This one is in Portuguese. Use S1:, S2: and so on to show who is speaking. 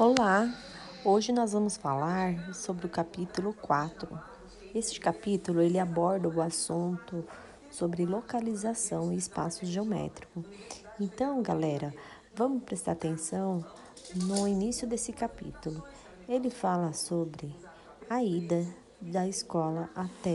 S1: Olá! Hoje nós vamos falar sobre o capítulo 4. Este capítulo ele aborda o assunto sobre localização e espaço geométrico. Então, galera, vamos prestar atenção no início desse capítulo. Ele fala sobre a ida da escola até